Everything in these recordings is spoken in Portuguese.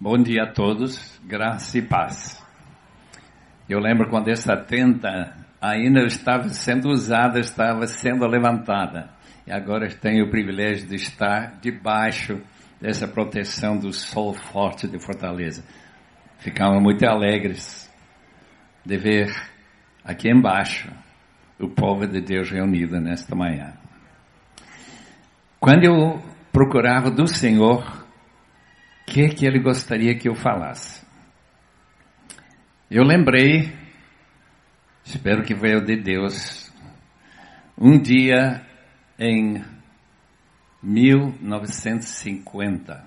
Bom dia a todos, graça e paz. Eu lembro quando essa tenda ainda estava sendo usada, estava sendo levantada. E agora tenho o privilégio de estar debaixo dessa proteção do sol forte de Fortaleza. Ficamos muito alegres de ver aqui embaixo o povo de Deus reunido nesta manhã. Quando eu procurava do Senhor que, que ele gostaria que eu falasse, eu lembrei, espero que veio de Deus, um dia em 1950,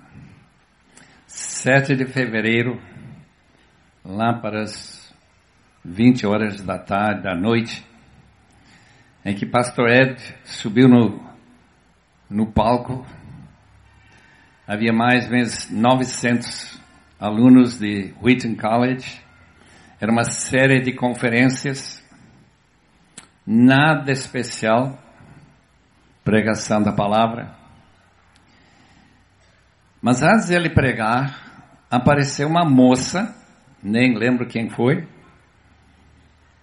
7 de fevereiro, lá para as 20 horas da tarde, da noite, em que Pastor Ed subiu no, no palco. Havia mais ou menos 900 alunos de Wheaton College. Era uma série de conferências, nada especial, pregação da palavra. Mas antes de ele pregar, apareceu uma moça, nem lembro quem foi.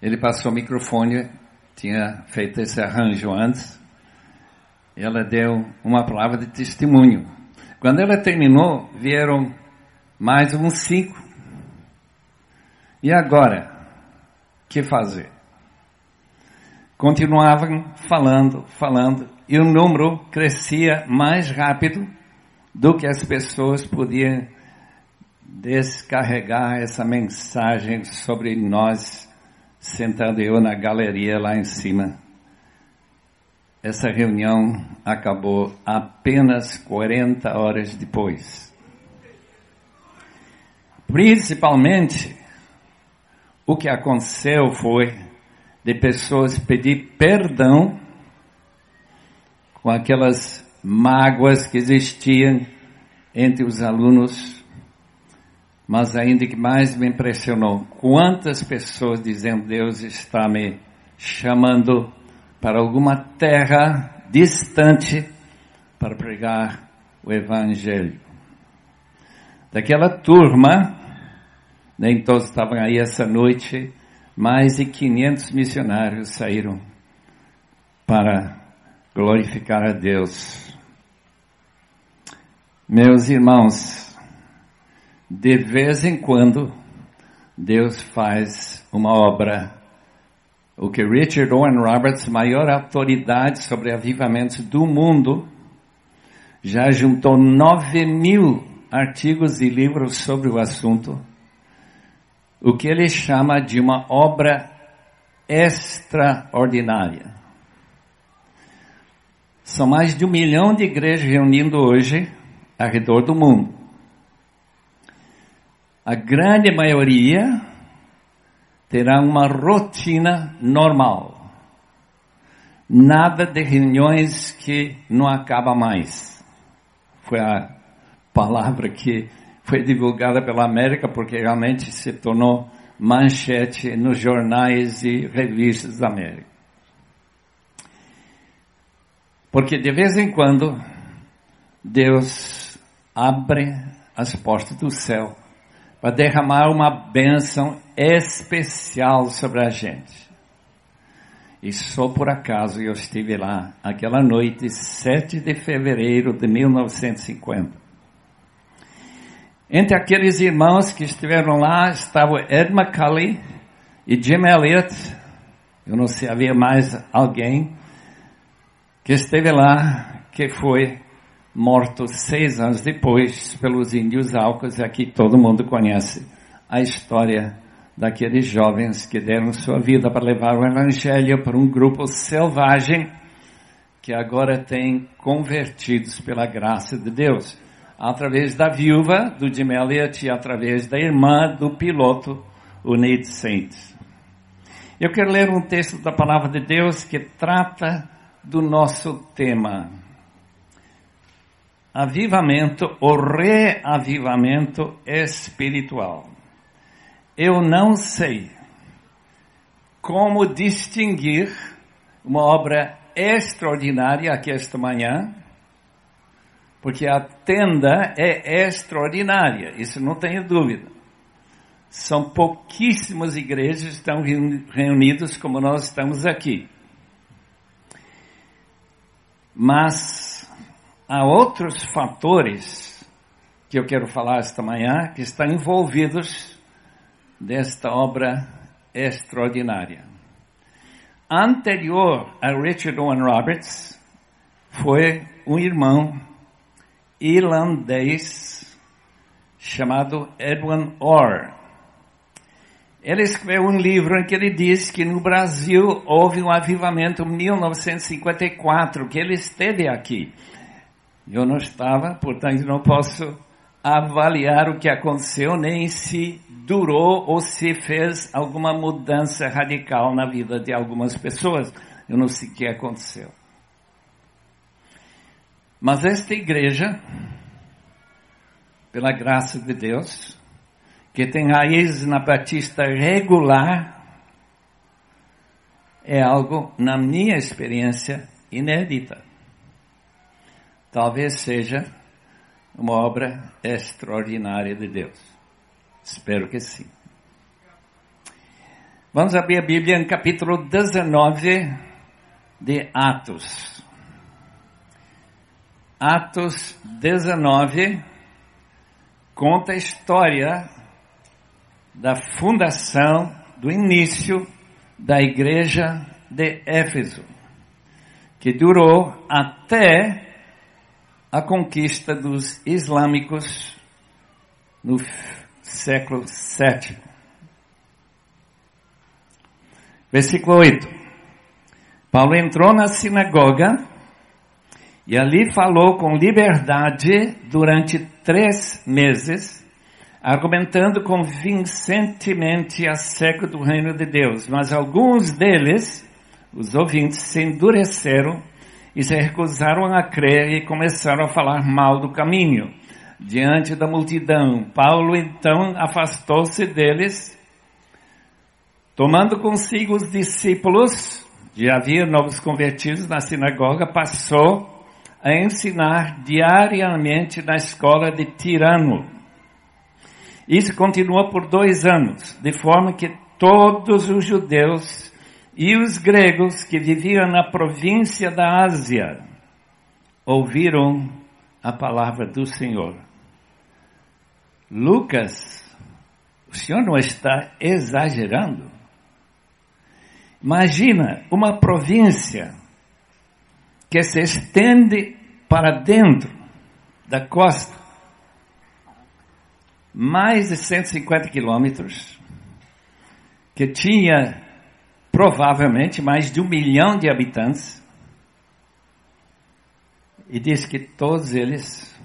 Ele passou o microfone tinha feito esse arranjo antes. Ela deu uma palavra de testemunho. Quando ela terminou, vieram mais uns cinco. E agora? que fazer? Continuavam falando, falando, e o número crescia mais rápido do que as pessoas podiam descarregar essa mensagem sobre nós sentado eu na galeria lá em cima. Essa reunião acabou apenas 40 horas depois. Principalmente, o que aconteceu foi de pessoas pedir perdão com aquelas mágoas que existiam entre os alunos mas ainda que mais me impressionou, quantas pessoas dizendo Deus está me chamando para alguma terra distante para pregar o Evangelho. Daquela turma, nem todos estavam aí essa noite, mais de 500 missionários saíram para glorificar a Deus. Meus irmãos, de vez em quando, Deus faz uma obra. O que Richard Owen Roberts, maior autoridade sobre avivamentos do mundo, já juntou 9 mil artigos e livros sobre o assunto. O que ele chama de uma obra extraordinária. São mais de um milhão de igrejas reunindo hoje ao redor do mundo a grande maioria terá uma rotina normal. Nada de reuniões que não acaba mais. Foi a palavra que foi divulgada pela América porque realmente se tornou manchete nos jornais e revistas da América. Porque de vez em quando Deus abre as portas do céu para derramar uma bênção especial sobre a gente. E só por acaso eu estive lá aquela noite, 7 de fevereiro de 1950. Entre aqueles irmãos que estiveram lá estavam Ed McCulley e Jim Elliott. Eu não sei, havia mais alguém que esteve lá, que foi morto seis anos depois pelos índios Alcos, aqui todo mundo conhece a história daqueles jovens que deram sua vida para levar o evangelho para um grupo selvagem que agora tem convertidos pela graça de Deus, através da viúva do Jim Elliot e através da irmã do piloto, o Nate Saint. Eu quero ler um texto da palavra de Deus que trata do nosso tema avivamento ou reavivamento espiritual. Eu não sei como distinguir uma obra extraordinária aqui esta manhã Porque a tenda é extraordinária, isso não tenho dúvida. São pouquíssimas igrejas que estão reunidas como nós estamos aqui. Mas há outros fatores que eu quero falar esta manhã que estão envolvidos desta obra extraordinária. Anterior a Richard Owen Roberts foi um irmão irlandês chamado Edwin Orr. Ele escreveu um livro em que ele diz que no Brasil houve um avivamento em 1954, que ele esteve aqui. Eu não estava, portanto não posso avaliar o que aconteceu, nem se durou ou se fez alguma mudança radical na vida de algumas pessoas. Eu não sei o que aconteceu. Mas esta igreja, pela graça de Deus, que tem raiz na Batista regular, é algo, na minha experiência, inédita. Talvez seja uma obra extraordinária de Deus. Espero que sim. Vamos abrir a Bíblia em capítulo 19 de Atos. Atos 19 conta a história da fundação, do início da igreja de Éfeso, que durou até a conquista dos islâmicos no século VII. Versículo 8. Paulo entrou na sinagoga e ali falou com liberdade durante três meses, argumentando convincentemente acerca do reino de Deus. Mas alguns deles, os ouvintes, se endureceram e se recusaram a crer e começaram a falar mal do caminho diante da multidão. Paulo então afastou-se deles, tomando consigo os discípulos, já havia novos convertidos na sinagoga, passou a ensinar diariamente na escola de Tirano. Isso continuou por dois anos, de forma que todos os judeus e os gregos que viviam na província da Ásia ouviram a palavra do Senhor. Lucas, o senhor não está exagerando? Imagina uma província que se estende para dentro da costa, mais de 150 quilômetros, que tinha provavelmente mais de um milhão de habitantes, e diz que todos eles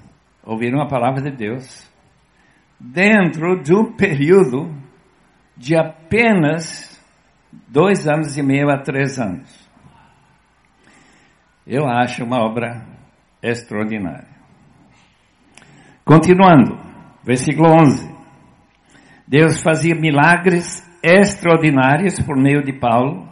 ouviram a palavra de Deus dentro de um período de apenas dois anos e meio a três anos. Eu acho uma obra extraordinária. Continuando, versículo 11. Deus fazia milagres extraordinários por meio de Paulo,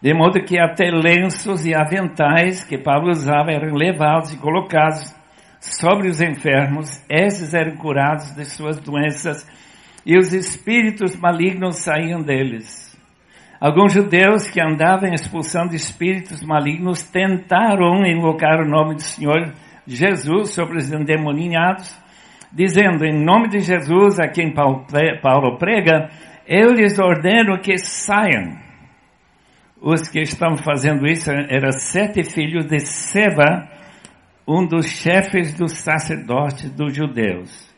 de modo que até lenços e aventais que Paulo usava eram levados e colocados sobre os enfermos, esses eram curados de suas doenças e os espíritos malignos saíam deles. Alguns judeus que andavam expulsando espíritos malignos tentaram invocar o nome do Senhor Jesus sobre os endemoniados, dizendo, em nome de Jesus, a quem Paulo prega, eu lhes ordeno que saiam. Os que estão fazendo isso eram sete filhos de Seba, um dos chefes dos sacerdotes dos judeus.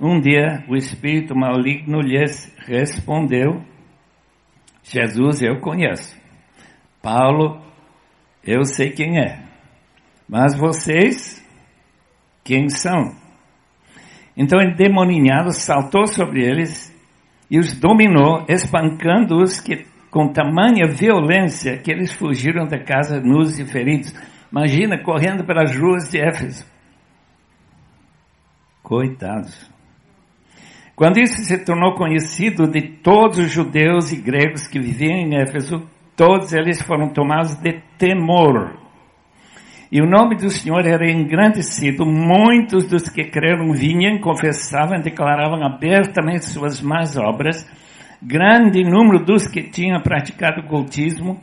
Um dia o espírito maligno lhes respondeu, Jesus eu conheço. Paulo, eu sei quem é. Mas vocês, quem são? Então, endemoninhado saltou sobre eles e os dominou, espancando-os que, com tamanha violência que eles fugiram da casa nus e feridos. Imagina correndo pelas ruas de Éfeso. Coitados. Quando isso se tornou conhecido de todos os judeus e gregos que viviam em Éfeso, todos eles foram tomados de temor. E o nome do Senhor era engrandecido. Muitos dos que creram vinham, confessavam, declaravam abertamente suas más obras. Grande número dos que tinham praticado cultismo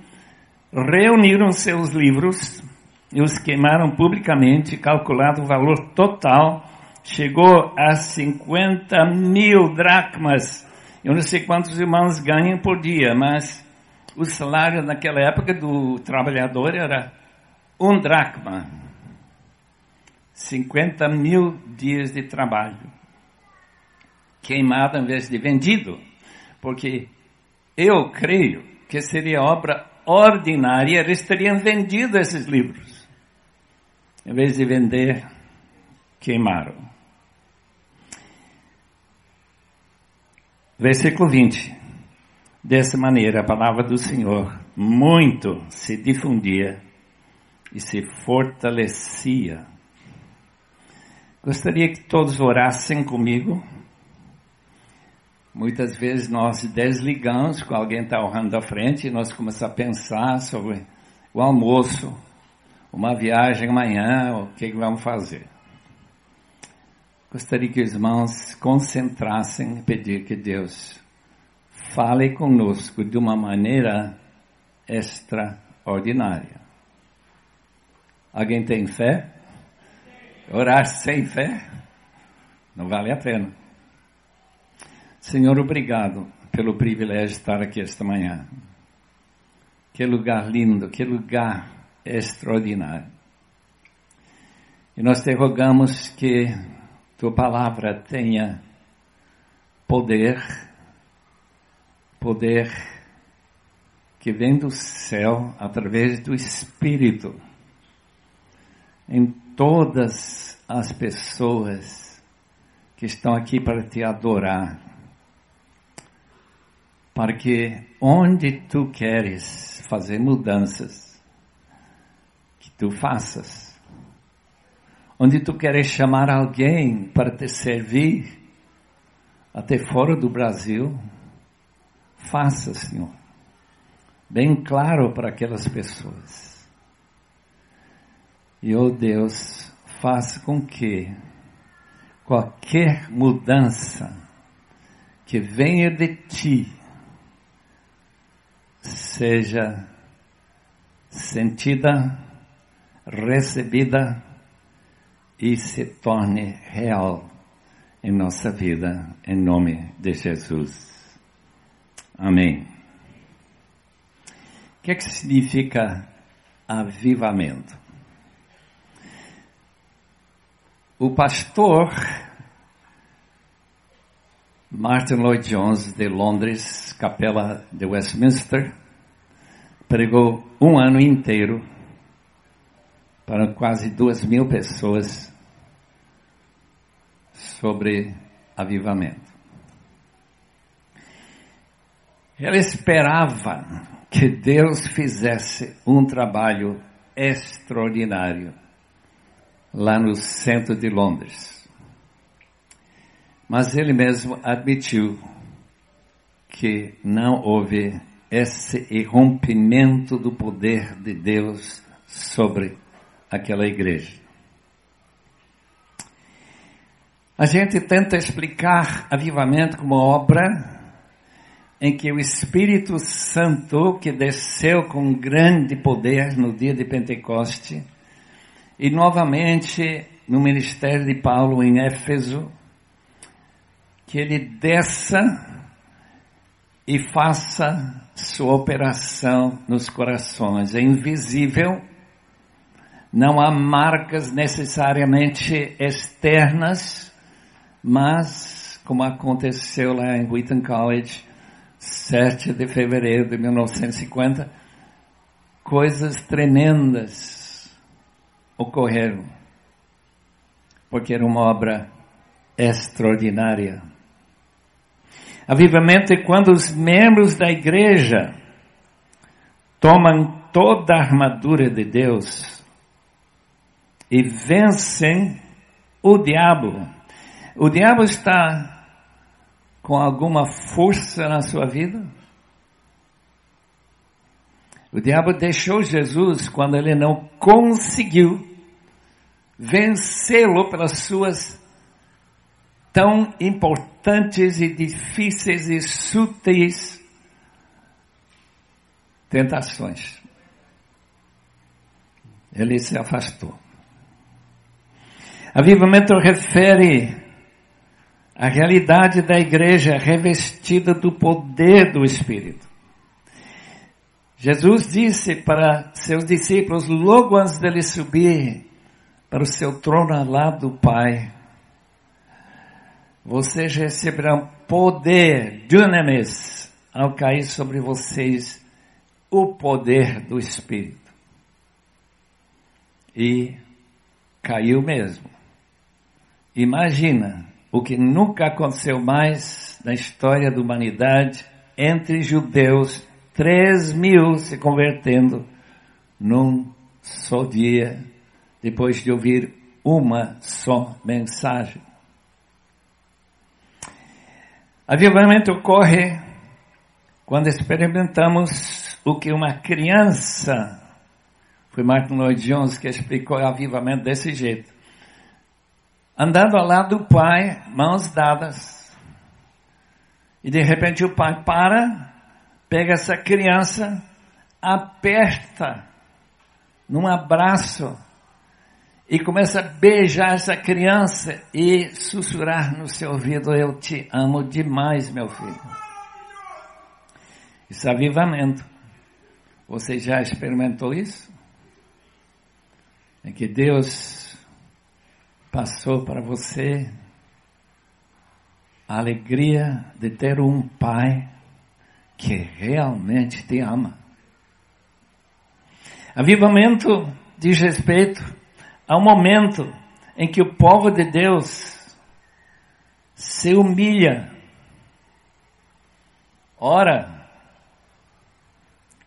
reuniram seus livros e os queimaram publicamente. Calculado o valor total, chegou a 50 mil dracmas. Eu não sei quantos irmãos ganham por dia, mas o salário naquela época do trabalhador era um dracma. 50 mil dias de trabalho. Queimado em vez de vendido. Porque eu creio que seria obra ordinária, eles teriam vendido esses livros. Em vez de vender, queimaram. Versículo 20. Dessa maneira, a palavra do Senhor muito se difundia e se fortalecia. Gostaria que todos orassem comigo. Muitas vezes nós desligamos, com alguém está orando à frente, e nós começamos a pensar sobre o almoço, uma viagem amanhã, o que, que vamos fazer. Gostaria que os irmãos concentrassem e pedir que Deus fale conosco de uma maneira extraordinária. Alguém tem fé? Orar sem fé? Não vale a pena. Senhor, obrigado pelo privilégio de estar aqui esta manhã. Que lugar lindo, que lugar extraordinário. E nós te rogamos que tua palavra tenha poder, poder que vem do céu através do Espírito em todas as pessoas que estão aqui para te adorar. Para que onde tu queres fazer mudanças, que tu faças. Onde tu queres chamar alguém para te servir, até fora do Brasil, faça, Senhor. Bem claro para aquelas pessoas. E, oh Deus, faça com que qualquer mudança que venha de ti seja sentida, recebida e se torne real em nossa vida, em nome de Jesus. Amém. O que, é que significa avivamento? O pastor Martin Lloyd Jones de Londres, capela de Westminster, pregou um ano inteiro para quase duas mil pessoas sobre avivamento. Ele esperava que Deus fizesse um trabalho extraordinário lá no centro de Londres. Mas ele mesmo admitiu que não houve esse irrompimento do poder de Deus sobre aquela igreja. A gente tenta explicar avivamento como obra em que o Espírito Santo, que desceu com grande poder no dia de Pentecoste, e novamente no ministério de Paulo em Éfeso, que ele desça e faça sua operação nos corações. É invisível, não há marcas necessariamente externas, mas como aconteceu lá em Wheaton College, 7 de fevereiro de 1950, coisas tremendas ocorreram, porque era uma obra extraordinária. Avivamento é quando os membros da igreja tomam toda a armadura de Deus e vencem o diabo. O diabo está com alguma força na sua vida? O diabo deixou Jesus quando ele não conseguiu vencê-lo pelas suas tão importantes e difíceis e sutis tentações. Ele se afastou. Avivamento refere a realidade da igreja revestida do poder do Espírito. Jesus disse para seus discípulos, logo antes dele subir para o seu trono lado do Pai, vocês receberão poder, dunamis, ao cair sobre vocês o poder do Espírito. E caiu mesmo. Imagina o que nunca aconteceu mais na história da humanidade entre judeus, três mil se convertendo num só dia, depois de ouvir uma só mensagem. Avivamento ocorre quando experimentamos o que uma criança, foi Martin Lloyd Jones que explicou o avivamento desse jeito, andando ao lado do pai, mãos dadas, e de repente o pai para, pega essa criança, aperta num abraço e começa a beijar essa criança e sussurrar no seu ouvido: Eu te amo demais, meu filho. Isso é avivamento. Você já experimentou isso? É que Deus passou para você a alegria de ter um pai que realmente te ama. Avivamento diz respeito um momento em que o povo de Deus se humilha, ora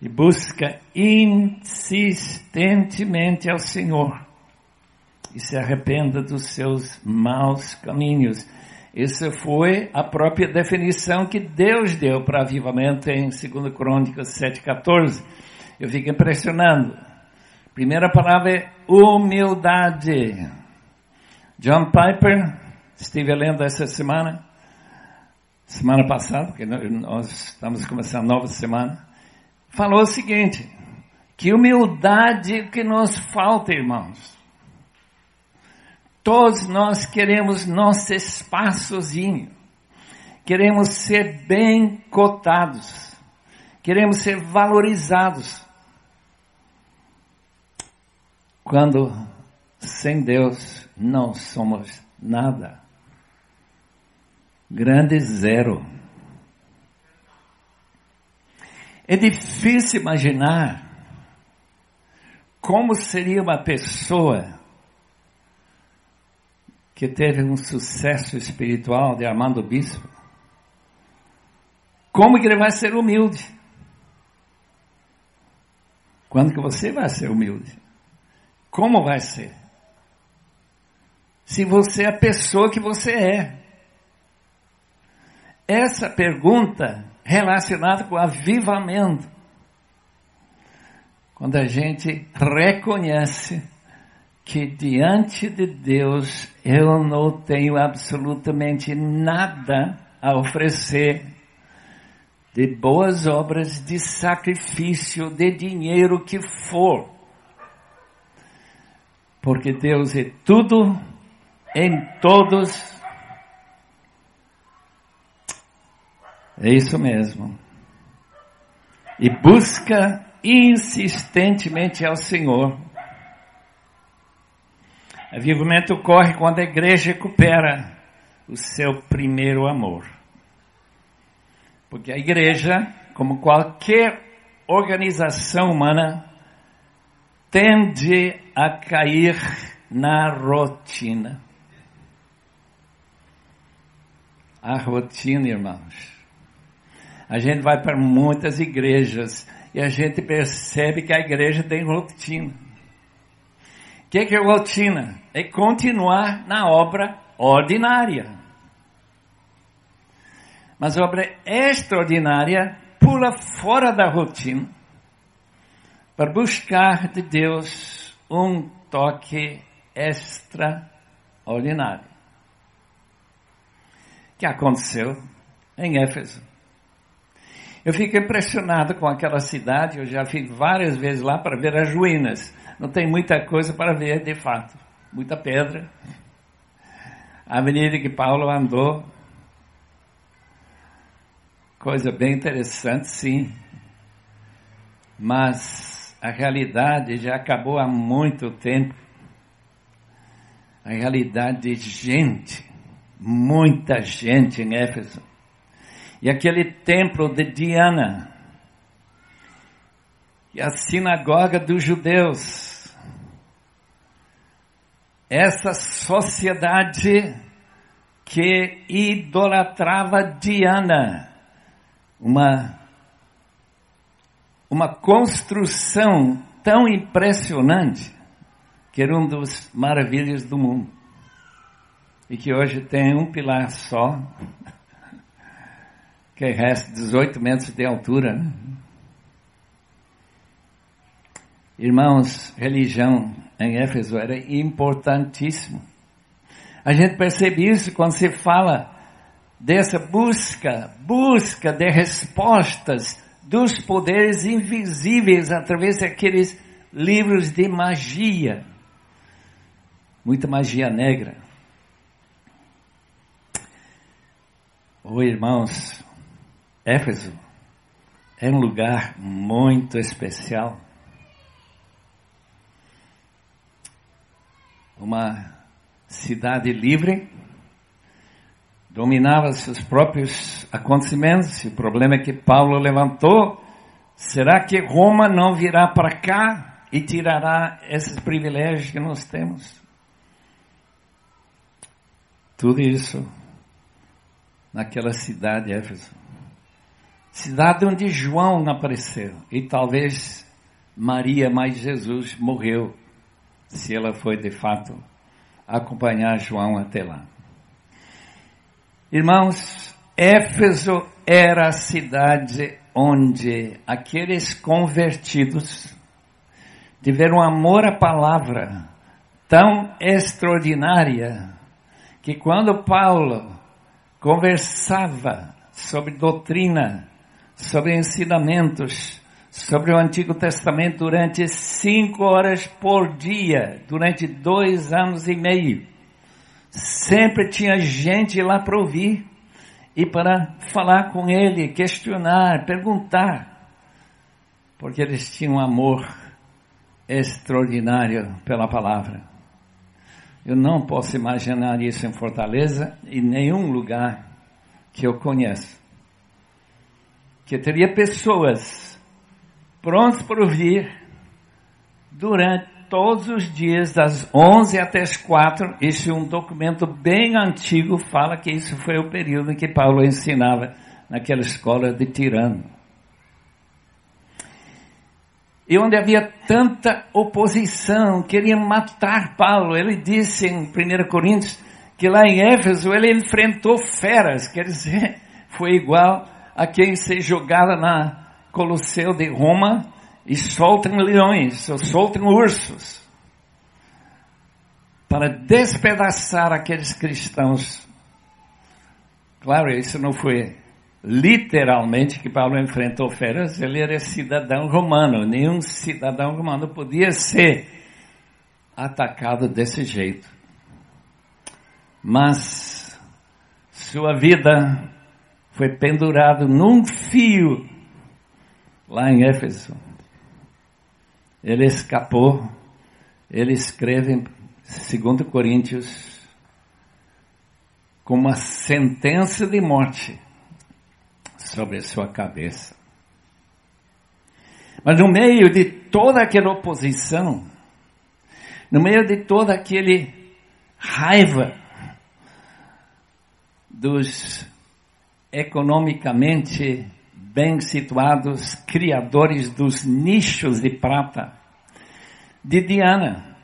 e busca insistentemente ao Senhor e se arrependa dos seus maus caminhos. Essa foi a própria definição que Deus deu para avivamento em 2 Crônicas 7,14. Eu fico impressionado. Primeira palavra é humildade. John Piper, estive lendo essa semana, semana passada, porque nós estamos começando a nova semana, falou o seguinte, que humildade que nos falta, irmãos. Todos nós queremos nosso espaçozinho, queremos ser bem cotados, queremos ser valorizados. Quando sem Deus não somos nada. Grande zero. É difícil imaginar como seria uma pessoa que teve um sucesso espiritual de Armando Bispo. Como que ele vai ser humilde? Quando que você vai ser humilde? Como vai ser? Se você é a pessoa que você é. Essa pergunta relacionada com avivamento. Quando a gente reconhece que diante de Deus eu não tenho absolutamente nada a oferecer de boas obras, de sacrifício, de dinheiro que for porque Deus é tudo em todos. É isso mesmo. E busca insistentemente ao Senhor. Avivamento ocorre quando a igreja recupera o seu primeiro amor. Porque a igreja, como qualquer organização humana, tende a cair na rotina. A rotina, irmãos. A gente vai para muitas igrejas e a gente percebe que a igreja tem rotina. O que, que é rotina? É continuar na obra ordinária. Mas a obra extraordinária pula fora da rotina para buscar de Deus um toque extraordinário. Que aconteceu em Éfeso. Eu fico impressionado com aquela cidade, eu já fui várias vezes lá para ver as ruínas. Não tem muita coisa para ver, de fato. Muita pedra. A avenida que Paulo andou. Coisa bem interessante, sim. Mas a realidade já acabou há muito tempo. A realidade de gente, muita gente em Éfeso e aquele templo de Diana, e a sinagoga dos judeus, essa sociedade que idolatrava Diana, uma, uma construção tão impressionante, que era um dos maravilhas do mundo, e que hoje tem um pilar só, que resta 18 metros de altura. Né? Irmãos, religião em Éfeso era importantíssimo. A gente percebe isso quando se fala dessa busca, busca de respostas dos poderes invisíveis através daqueles livros de magia. Muita magia negra. Oh, irmãos, Éfeso é um lugar muito especial. Uma cidade livre, dominava seus próprios acontecimentos. O problema é que Paulo levantou. Será que Roma não virá para cá e tirará esses privilégios que nós temos? Tudo isso naquela cidade, Éfeso cidade onde João não apareceu. E talvez Maria, mais Jesus, morreu, se ela foi de fato acompanhar João até lá. Irmãos, Éfeso era a cidade onde aqueles convertidos tiveram amor à palavra tão extraordinária que quando Paulo conversava sobre doutrina sobre ensinamentos sobre o Antigo Testamento durante cinco horas por dia, durante dois anos e meio. Sempre tinha gente lá para ouvir e para falar com ele, questionar, perguntar, porque eles tinham um amor extraordinário pela palavra. Eu não posso imaginar isso em Fortaleza e nenhum lugar que eu conheço que teria pessoas prontas para ouvir durante todos os dias, das 11 até as 4. Esse é um documento bem antigo, fala que isso foi o período em que Paulo ensinava naquela escola de Tirano. E onde havia tanta oposição, queriam matar Paulo. Ele disse em 1 Coríntios que lá em Éfeso ele enfrentou feras, quer dizer, foi igual a quem ser jogada na Colosseu de Roma e soltem leões, ou soltem ursos, para despedaçar aqueles cristãos. Claro, isso não foi literalmente que Paulo enfrentou feras, ele era cidadão romano, nenhum cidadão romano podia ser atacado desse jeito. Mas sua vida foi pendurado num fio lá em Éfeso. Ele escapou, ele escreve em 2 Coríntios com uma sentença de morte sobre a sua cabeça. Mas no meio de toda aquela oposição, no meio de toda aquele raiva dos economicamente bem situados, criadores dos nichos de prata de Diana,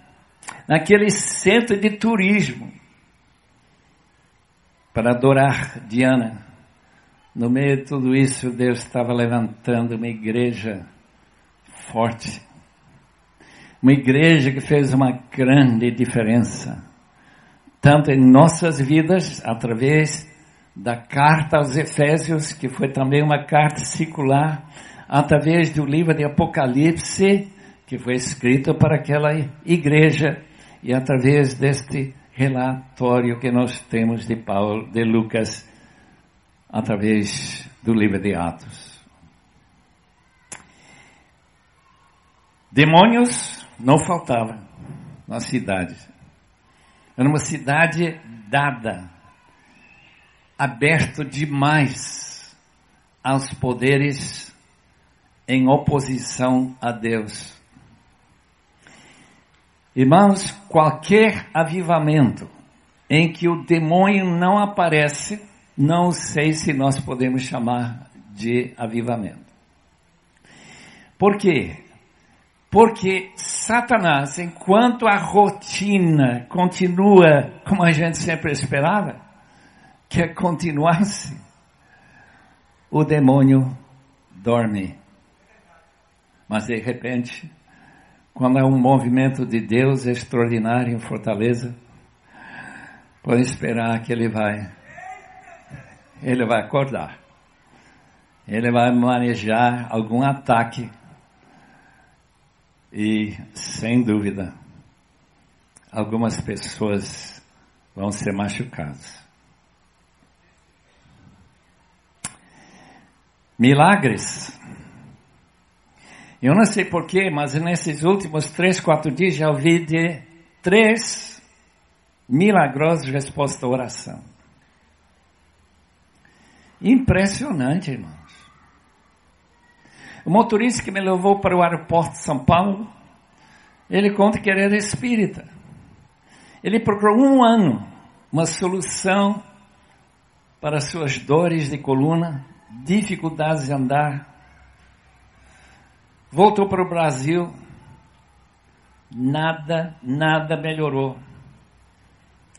naquele centro de turismo, para adorar Diana. No meio de tudo isso, Deus estava levantando uma igreja forte, Uma igreja que fez uma grande diferença, tanto em nossas vidas, através da carta aos Efésios, que foi também uma carta circular, através do livro de Apocalipse, que foi escrito para aquela igreja, e através deste relatório que nós temos de Paulo, de Lucas, através do livro de Atos. Demônios não faltavam na cidade. Era uma cidade dada aberto demais aos poderes em oposição a Deus. Irmãos, qualquer avivamento em que o demônio não aparece, não sei se nós podemos chamar de avivamento. Por quê? Porque Satanás, enquanto a rotina continua como a gente sempre esperava, quer continuar-se, o demônio dorme. Mas de repente, quando há um movimento de Deus extraordinário em Fortaleza, pode esperar que ele vai, ele vai acordar. Ele vai manejar algum ataque e, sem dúvida, algumas pessoas vão ser machucadas. Milagres. Eu não sei porquê, mas nesses últimos três, quatro dias já ouvi de três milagrosas respostas à oração. Impressionante, irmãos. O motorista que me levou para o aeroporto de São Paulo, ele conta que ele era espírita. Ele procurou um ano uma solução para suas dores de coluna, dificuldades de andar. Voltou para o Brasil, nada, nada melhorou.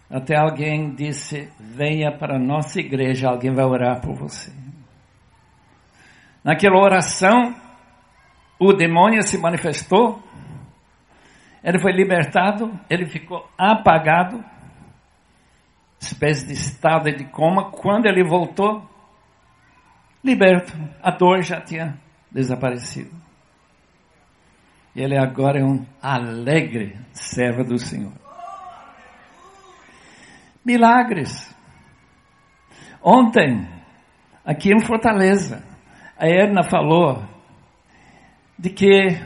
Até alguém disse: Venha para a nossa igreja, alguém vai orar por você. Naquela oração, o demônio se manifestou, ele foi libertado, ele ficou apagado, espécie de estado de coma. Quando ele voltou, liberto. A dor já tinha desaparecido. E ele agora é um alegre servo do Senhor. Milagres. Ontem, aqui em Fortaleza, a Erna falou de que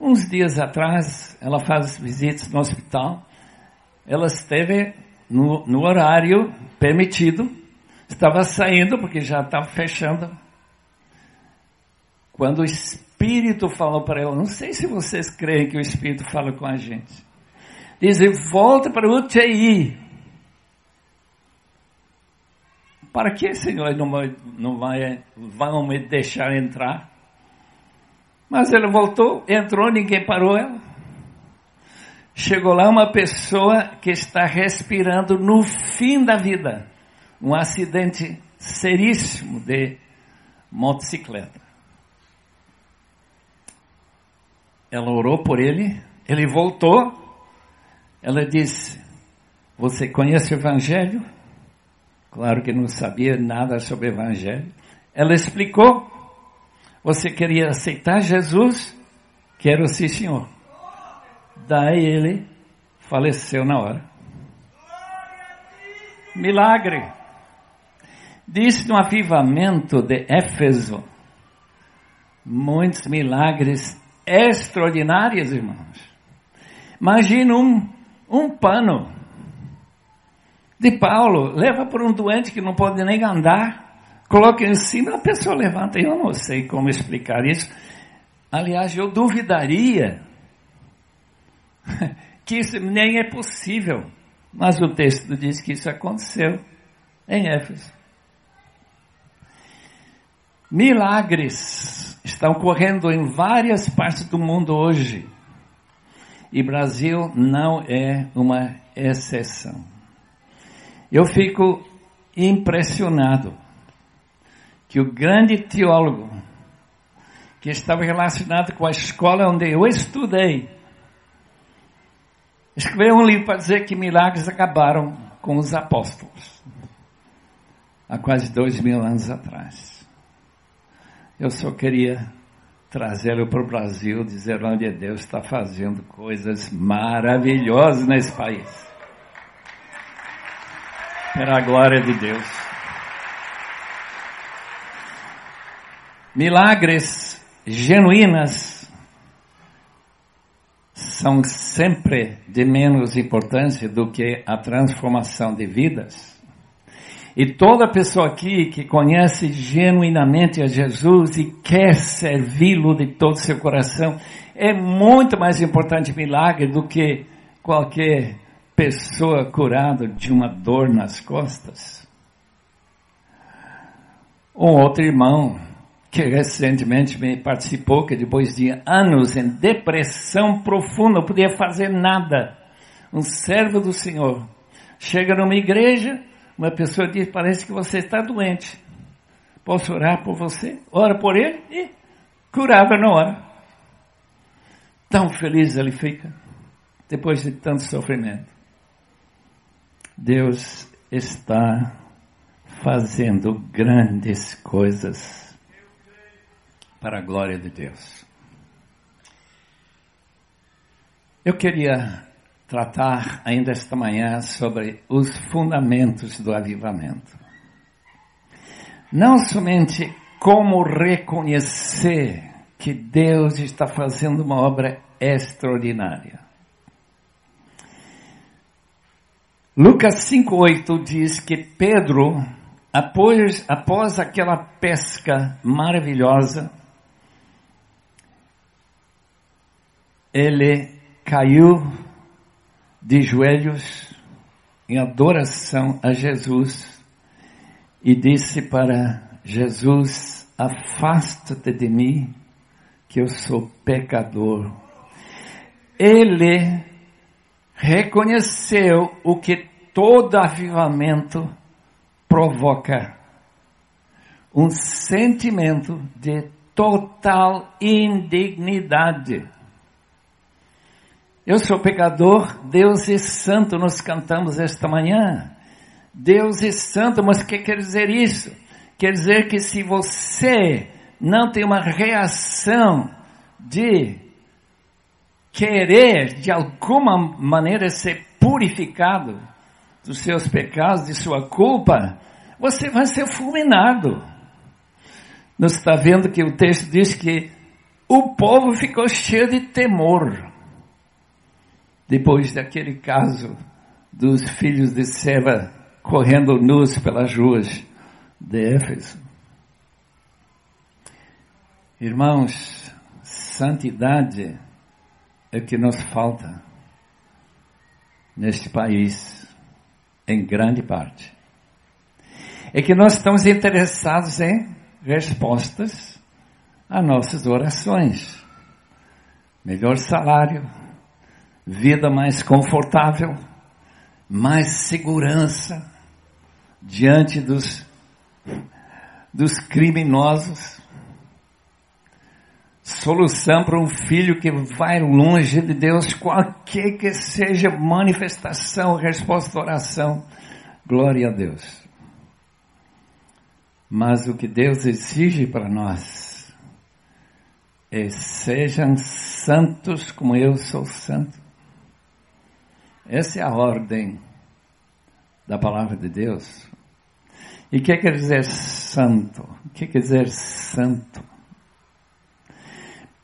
uns dias atrás, ela faz visitas no hospital, ela esteve no, no horário permitido Estava saindo porque já estava fechando. Quando o Espírito falou para ela, não sei se vocês creem que o Espírito fala com a gente. Diz, volta para o UTI. Para que, Senhor, não vai, não vai, vão me deixar entrar? Mas ele voltou, entrou, ninguém parou ela. Chegou lá uma pessoa que está respirando no fim da vida um acidente seríssimo de motocicleta. Ela orou por ele, ele voltou. Ela disse: Você conhece o Evangelho? Claro que não sabia nada sobre o Evangelho. Ela explicou: Você queria aceitar Jesus? Quero sim, Senhor. Daí ele faleceu na hora. Milagre. Diz no avivamento de Éfeso, muitos milagres extraordinários, irmãos. Imagina um, um pano de Paulo, leva por um doente que não pode nem andar, coloca em cima, a pessoa levanta. Eu não sei como explicar isso. Aliás, eu duvidaria que isso nem é possível. Mas o texto diz que isso aconteceu em Éfeso. Milagres estão ocorrendo em várias partes do mundo hoje. E Brasil não é uma exceção. Eu fico impressionado que o grande teólogo que estava relacionado com a escola onde eu estudei, escreveu um livro para dizer que milagres acabaram com os apóstolos há quase dois mil anos atrás. Eu só queria trazê-lo para o Brasil, dizer onde Deus está fazendo coisas maravilhosas nesse país. Pela glória de Deus. Milagres genuínas são sempre de menos importância do que a transformação de vidas. E toda pessoa aqui que conhece genuinamente a Jesus e quer servi-lo de todo seu coração, é muito mais importante milagre do que qualquer pessoa curada de uma dor nas costas. Um outro irmão que recentemente me participou, que depois de anos em depressão profunda, não podia fazer nada. Um servo do Senhor. Chega numa igreja, uma pessoa diz, parece que você está doente. Posso orar por você? Ora por ele e curava na hora. Tão feliz ele fica, depois de tanto sofrimento. Deus está fazendo grandes coisas para a glória de Deus. Eu queria tratar ainda esta manhã sobre os fundamentos do avivamento. Não somente como reconhecer que Deus está fazendo uma obra extraordinária. Lucas 5,8 diz que Pedro, após, após aquela pesca maravilhosa, ele caiu de joelhos em adoração a Jesus e disse para Jesus: Afasta-te de mim, que eu sou pecador. Ele reconheceu o que todo avivamento provoca: um sentimento de total indignidade. Eu sou pecador, Deus é santo, nós cantamos esta manhã. Deus é santo, mas o que quer dizer isso? Quer dizer que se você não tem uma reação de querer de alguma maneira ser purificado dos seus pecados, de sua culpa, você vai ser fulminado. Nós está vendo que o texto diz que o povo ficou cheio de temor depois daquele caso dos filhos de Seba correndo nus pelas ruas de Éfeso. Irmãos, santidade é o que nos falta neste país, em grande parte. É que nós estamos interessados em respostas a nossas orações. Melhor salário, vida mais confortável, mais segurança diante dos, dos criminosos. Solução para um filho que vai longe de Deus, qualquer que seja manifestação, resposta oração. Glória a Deus. Mas o que Deus exige para nós é sejam santos como eu sou santo. Essa é a ordem da palavra de Deus. E o que quer dizer santo? O que quer dizer santo?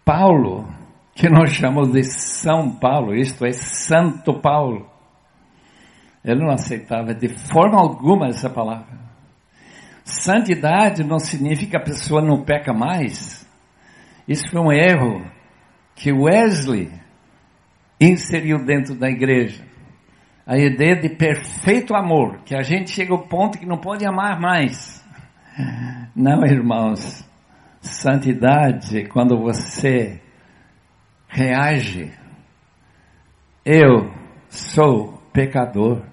Paulo, que nós chamamos de São Paulo, isto é, Santo Paulo, ele não aceitava de forma alguma essa palavra. Santidade não significa a pessoa não peca mais. Isso foi um erro que Wesley inseriu dentro da igreja a ideia de perfeito amor, que a gente chega ao ponto que não pode amar mais. Não, irmãos. Santidade quando você reage. Eu sou pecador.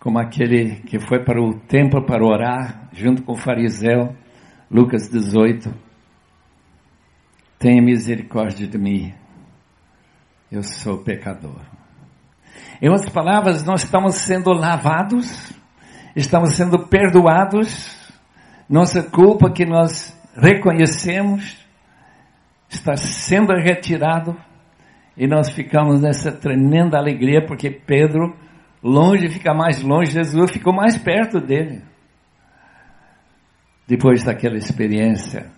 Como aquele que foi para o templo para orar, junto com o fariseu, Lucas 18. Tenha misericórdia de mim, Eu sou pecador. Em outras palavras, nós estamos sendo lavados, estamos sendo perdoados, nossa culpa que nós reconhecemos está sendo retirado e nós ficamos nessa tremenda alegria porque Pedro, longe fica mais longe, Jesus ficou mais perto dele. Depois daquela experiência.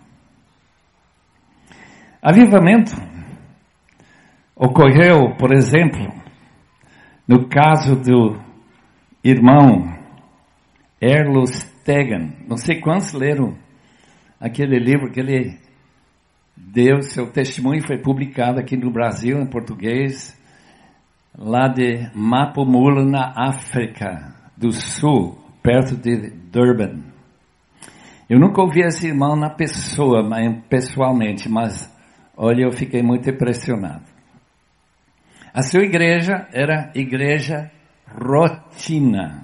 Avivamento ocorreu, por exemplo, no caso do irmão Erlos Tegan. Não sei quantos leram aquele livro que ele deu, seu testemunho foi publicado aqui no Brasil, em português, lá de Mapumulo, na África do Sul, perto de Durban. Eu nunca ouvi esse irmão na pessoa, pessoalmente, mas olha, eu fiquei muito impressionado. A sua igreja era igreja rotina.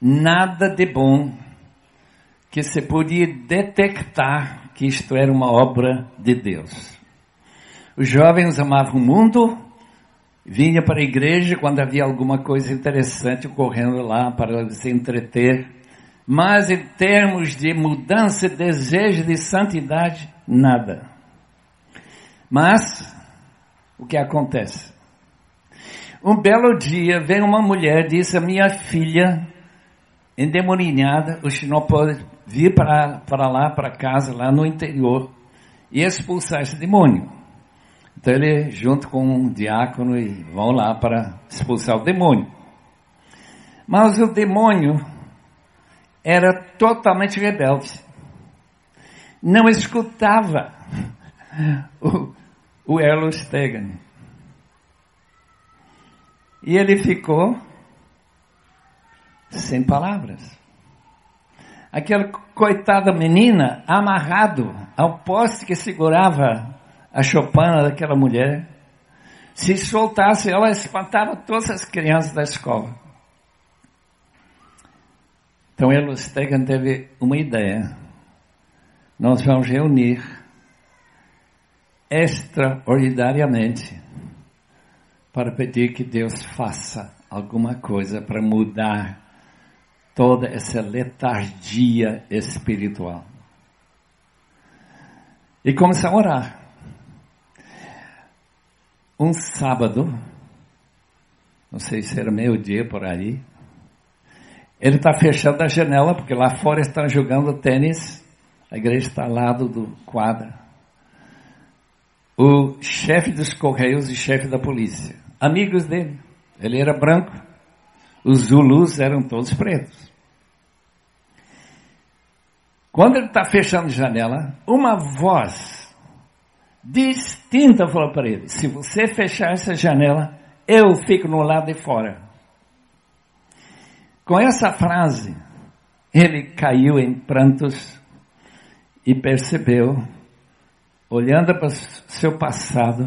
Nada de bom que se podia detectar que isto era uma obra de Deus. Os jovens amavam o mundo, vinha para a igreja quando havia alguma coisa interessante ocorrendo lá para se entreter, mas em termos de mudança, desejo de santidade, nada. Mas o que acontece? Um belo dia vem uma mulher, disse a minha filha, endemoninhada, o senhor pode vir para, para lá, para casa, lá no interior, e expulsar esse demônio. Então ele, junto com um diácono, e vão lá para expulsar o demônio. Mas o demônio era totalmente rebelde. Não escutava o, o Erlo Stegen. E ele ficou sem palavras. Aquela coitada menina amarrado ao poste que segurava a chopana daquela mulher. Se soltasse, ela espantava todas as crianças da escola. Então Elustegan teve uma ideia. Nós vamos reunir extraordinariamente para pedir que Deus faça alguma coisa para mudar toda essa letargia espiritual. E começar a orar. Um sábado, não sei se era meio-dia por aí, ele está fechando a janela, porque lá fora estão jogando tênis, a igreja está ao lado do quadro. O chefe dos Correios e chefe da polícia, amigos dele, ele era branco, os Zulus eram todos pretos. Quando ele está fechando a janela, uma voz distinta falou para ele: Se você fechar essa janela, eu fico no lado de fora. Com essa frase, ele caiu em prantos e percebeu, olhando para seu passado,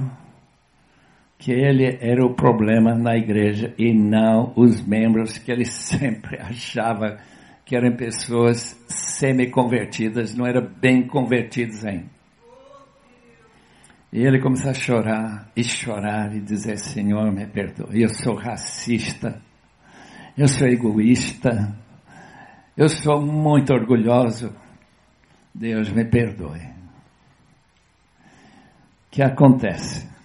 que ele era o problema na igreja e não os membros que ele sempre achava que eram pessoas semi-convertidas, não eram bem convertidos ainda. E ele começou a chorar e chorar e dizer: Senhor, me perdoe, eu sou racista, eu sou egoísta, eu sou muito orgulhoso. Deus me perdoe. O que acontece?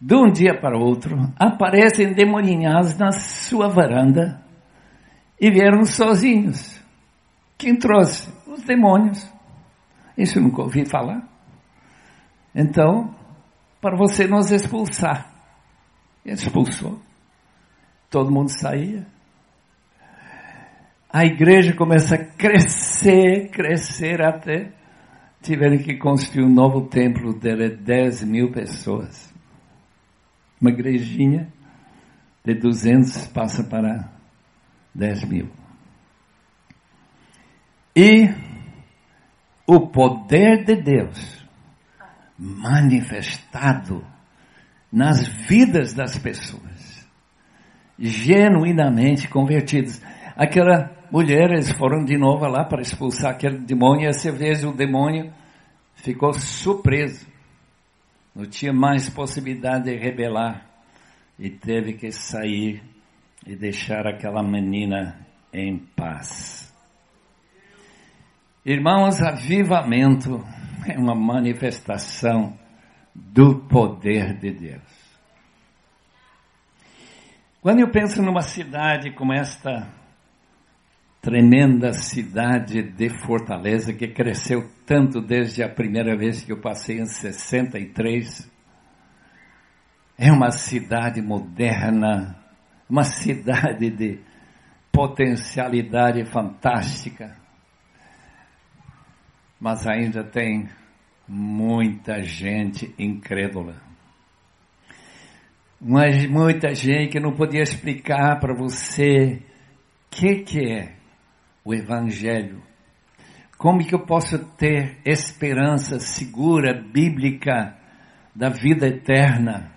de um dia para outro, aparecem demoninhados na sua varanda e vieram sozinhos. Quem trouxe? Os demônios. Isso eu nunca ouvi falar. Então, para você nos expulsar. Expulsou. Todo mundo saía. A igreja começa a crescer, crescer até tiveram que construir um novo templo de 10 mil pessoas. Uma igrejinha de 200 passa para 10 mil. E o poder de Deus manifestado nas vidas das pessoas, genuinamente convertidas. Aquela mulher, eles foram de novo lá para expulsar aquele demônio, e essa vez o demônio ficou surpreso não tinha mais possibilidade de rebelar e teve que sair e deixar aquela menina em paz. Irmãos, avivamento é uma manifestação do poder de Deus. Quando eu penso numa cidade como esta tremenda cidade de Fortaleza, que cresceu tanto desde a primeira vez que eu passei em 63, é uma cidade moderna, uma cidade de potencialidade fantástica, mas ainda tem muita gente incrédula. Mas muita gente que não podia explicar para você o que, que é o Evangelho. Como que eu posso ter esperança segura, bíblica, da vida eterna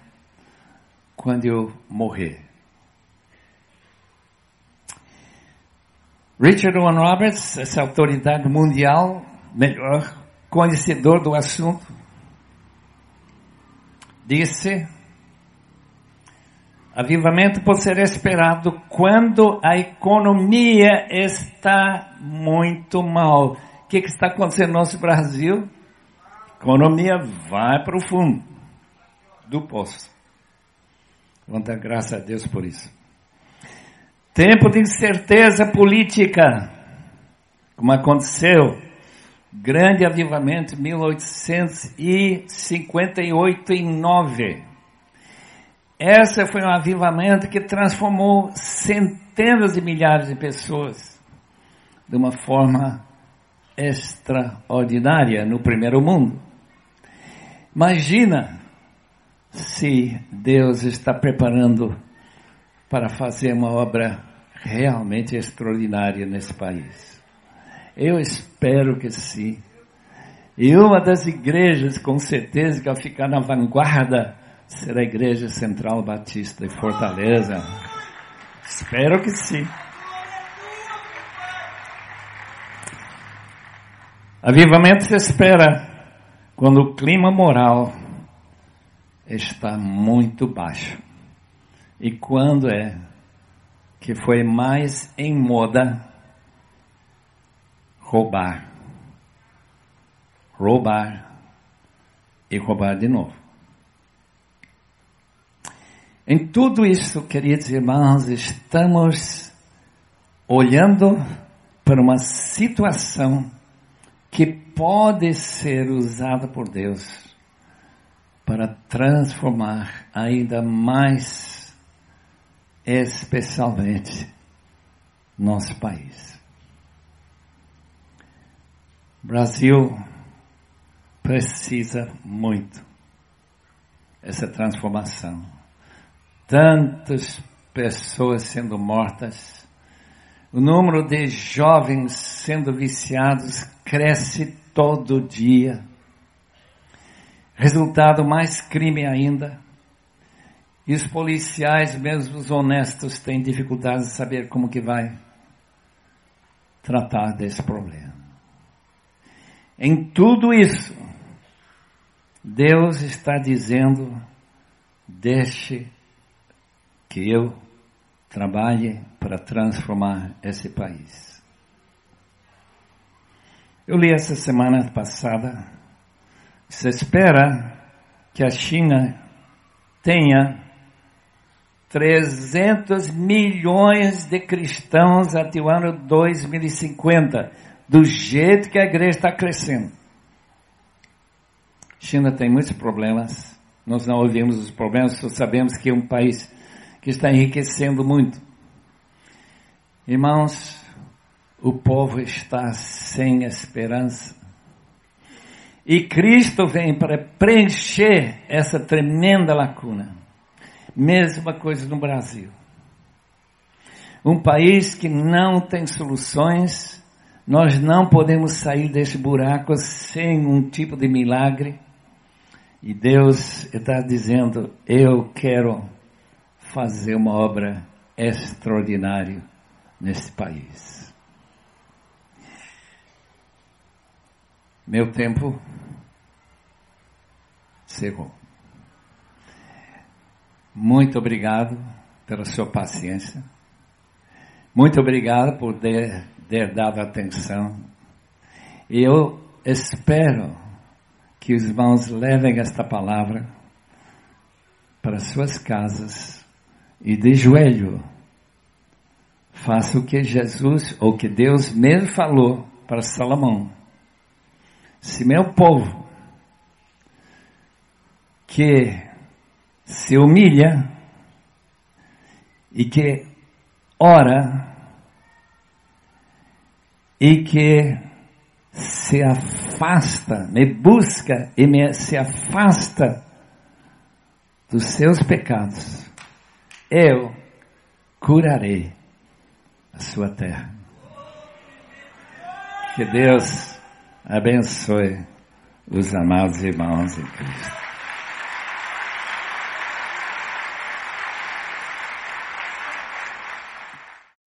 quando eu morrer? Richard Owen Roberts, essa autoridade mundial, melhor conhecedor do assunto, disse Avivamento pode ser esperado quando a economia está muito mal. O que, que está acontecendo no nosso Brasil? A economia vai para o fundo do poço. Vamos dar graças a Deus por isso. Tempo de incerteza política, como aconteceu. Grande avivamento 1858 em 9. Essa foi um avivamento que transformou centenas de milhares de pessoas de uma forma extraordinária no primeiro mundo. Imagina se Deus está preparando para fazer uma obra realmente extraordinária nesse país. Eu espero que sim. E uma das igrejas, com certeza, que vai ficar na vanguarda será a Igreja Central Batista de Fortaleza. Espero que sim. Avivamento se espera quando o clima moral está muito baixo. E quando é que foi mais em moda roubar, roubar e roubar de novo. Em tudo isso, queridos irmãos, estamos olhando para uma situação que pode ser usada por Deus para transformar ainda mais, especialmente, nosso país. Brasil precisa muito essa transformação tantas pessoas sendo mortas, o número de jovens sendo viciados cresce todo dia. Resultado, mais crime ainda. E os policiais, mesmo os honestos, têm dificuldade de saber como que vai tratar desse problema. Em tudo isso, Deus está dizendo: deixe que eu trabalhe para transformar esse país. Eu li essa semana passada, se espera que a China tenha 300 milhões de cristãos até o ano 2050, do jeito que a igreja está crescendo. China tem muitos problemas, nós não ouvimos os problemas, só sabemos que é um país que está enriquecendo muito. Irmãos, o povo está sem esperança. E Cristo vem para preencher essa tremenda lacuna. Mesma coisa no Brasil. Um país que não tem soluções, nós não podemos sair desse buraco sem um tipo de milagre. E Deus está dizendo: Eu quero fazer uma obra extraordinária nesse país. Meu tempo chegou. muito obrigado pela sua paciência. Muito obrigado por ter, ter dado atenção. E eu espero que os irmãos levem esta palavra para suas casas e de joelho faça o que Jesus ou que Deus mesmo falou para Salomão. Se meu povo que se humilha e que ora e que se afasta, me busca e me, se afasta dos seus pecados, eu curarei a sua terra. Que Deus abençoe os amados irmãos em Cristo.